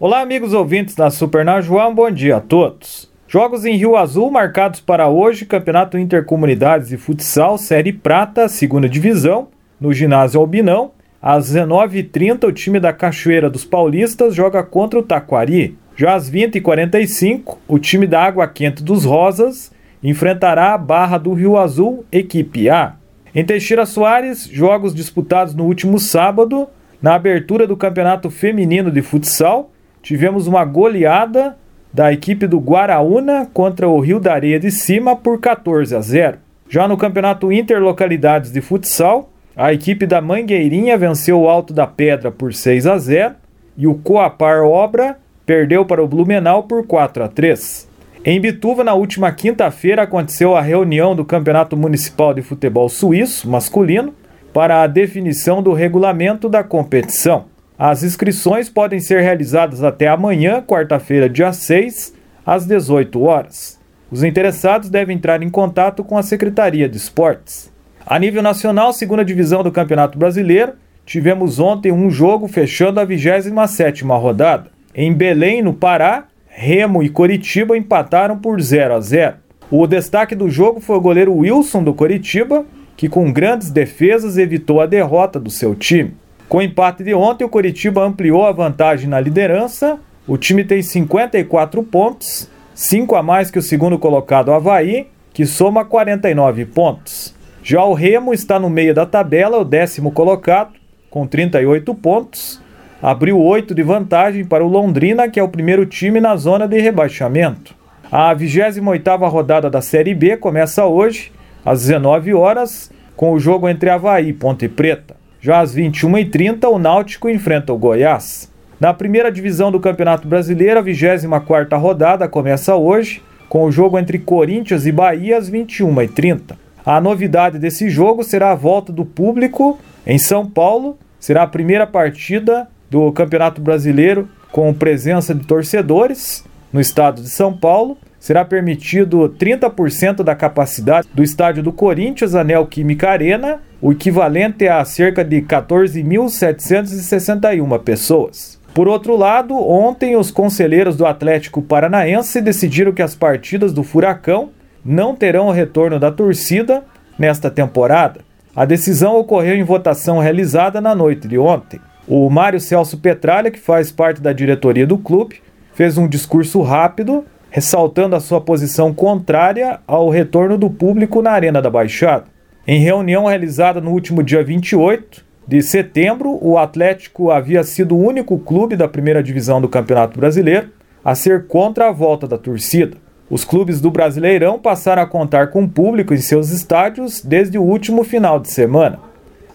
Olá, amigos ouvintes da Super Najuá, bom dia a todos. Jogos em Rio Azul marcados para hoje: Campeonato Intercomunidades de Futsal, Série Prata, segunda divisão, no ginásio Albinão. Às 19h30, o time da Cachoeira dos Paulistas joga contra o Taquari. Já às 20h45, o time da Água Quente dos Rosas enfrentará a Barra do Rio Azul, equipe A. Em Teixeira Soares, jogos disputados no último sábado, na abertura do Campeonato Feminino de Futsal, tivemos uma goleada da equipe do Guaraúna contra o Rio da Areia de Cima por 14 a 0. Já no Campeonato Interlocalidades de Futsal, a equipe da Mangueirinha venceu o Alto da Pedra por 6 a 0 e o Coapar Obra perdeu para o Blumenau por 4 a 3. Em Bituva, na última quinta-feira, aconteceu a reunião do Campeonato Municipal de Futebol Suíço masculino para a definição do regulamento da competição. As inscrições podem ser realizadas até amanhã, quarta-feira, dia 6, às 18 horas. Os interessados devem entrar em contato com a Secretaria de Esportes. A nível nacional, segunda divisão do Campeonato Brasileiro, tivemos ontem um jogo fechando a 27ª rodada. Em Belém, no Pará, Remo e Coritiba empataram por 0 a 0. O destaque do jogo foi o goleiro Wilson do Coritiba, que com grandes defesas evitou a derrota do seu time. Com o empate de ontem, o Coritiba ampliou a vantagem na liderança. O time tem 54 pontos, 5 a mais que o segundo colocado Havaí, que soma 49 pontos. Já o Remo está no meio da tabela, o décimo colocado, com 38 pontos abriu 8 de vantagem para o Londrina, que é o primeiro time na zona de rebaixamento. A 28ª rodada da Série B começa hoje, às 19 horas, com o jogo entre Havaí e Ponte Preta. Já às 21h30, o Náutico enfrenta o Goiás. Na primeira divisão do Campeonato Brasileiro, a 24ª rodada começa hoje, com o jogo entre Corinthians e Bahia às 21h30. A novidade desse jogo será a volta do público em São Paulo. Será a primeira partida do Campeonato Brasileiro com presença de torcedores no estado de São Paulo. Será permitido 30% da capacidade do estádio do Corinthians, a Neoquímica Arena, o equivalente a cerca de 14.761 pessoas. Por outro lado, ontem os conselheiros do Atlético Paranaense decidiram que as partidas do Furacão não terão o retorno da torcida nesta temporada. A decisão ocorreu em votação realizada na noite de ontem. O Mário Celso Petralha, que faz parte da diretoria do clube, fez um discurso rápido, ressaltando a sua posição contrária ao retorno do público na Arena da Baixada. Em reunião realizada no último dia 28 de setembro, o Atlético havia sido o único clube da primeira divisão do Campeonato Brasileiro a ser contra a volta da torcida. Os clubes do Brasileirão passaram a contar com público em seus estádios desde o último final de semana.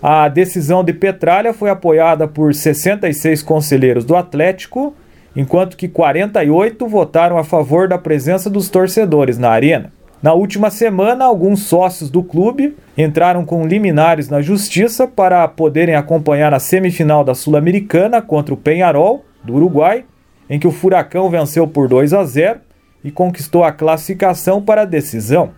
A decisão de Petralha foi apoiada por 66 conselheiros do Atlético, enquanto que 48 votaram a favor da presença dos torcedores na arena. Na última semana, alguns sócios do clube entraram com liminares na justiça para poderem acompanhar a semifinal da Sul-Americana contra o Penharol, do Uruguai, em que o Furacão venceu por 2 a 0 e conquistou a classificação para a decisão.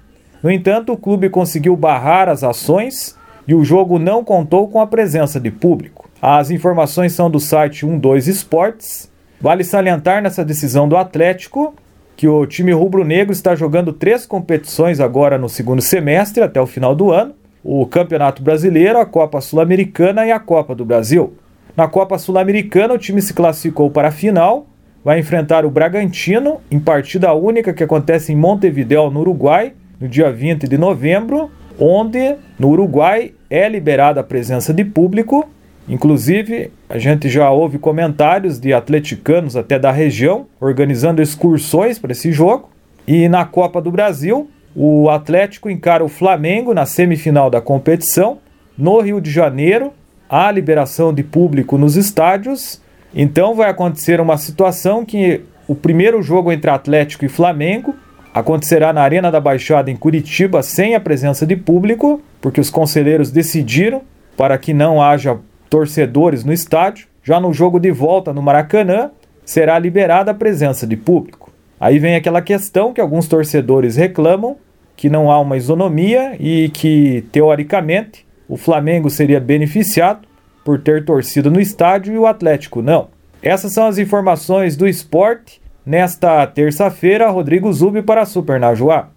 No entanto, o clube conseguiu barrar as ações e o jogo não contou com a presença de público. As informações são do site 12 Esportes. Vale salientar nessa decisão do Atlético que o time rubro-negro está jogando três competições agora no segundo semestre, até o final do ano: o Campeonato Brasileiro, a Copa Sul-Americana e a Copa do Brasil. Na Copa Sul-Americana, o time se classificou para a final, vai enfrentar o Bragantino em partida única que acontece em Montevideo, no Uruguai, no dia 20 de novembro onde no Uruguai é liberada a presença de público. Inclusive, a gente já ouve comentários de atleticanos até da região organizando excursões para esse jogo. E na Copa do Brasil, o Atlético encara o Flamengo na semifinal da competição. No Rio de Janeiro, há liberação de público nos estádios. Então vai acontecer uma situação que o primeiro jogo entre Atlético e Flamengo acontecerá na Arena da Baixada em Curitiba sem a presença de público, porque os conselheiros decidiram para que não haja torcedores no estádio. Já no jogo de volta no Maracanã, será liberada a presença de público. Aí vem aquela questão que alguns torcedores reclamam que não há uma isonomia e que, teoricamente, o Flamengo seria beneficiado por ter torcido no estádio e o Atlético não. Essas são as informações do esporte. Nesta terça-feira, Rodrigo Zubi para a Super Najuá.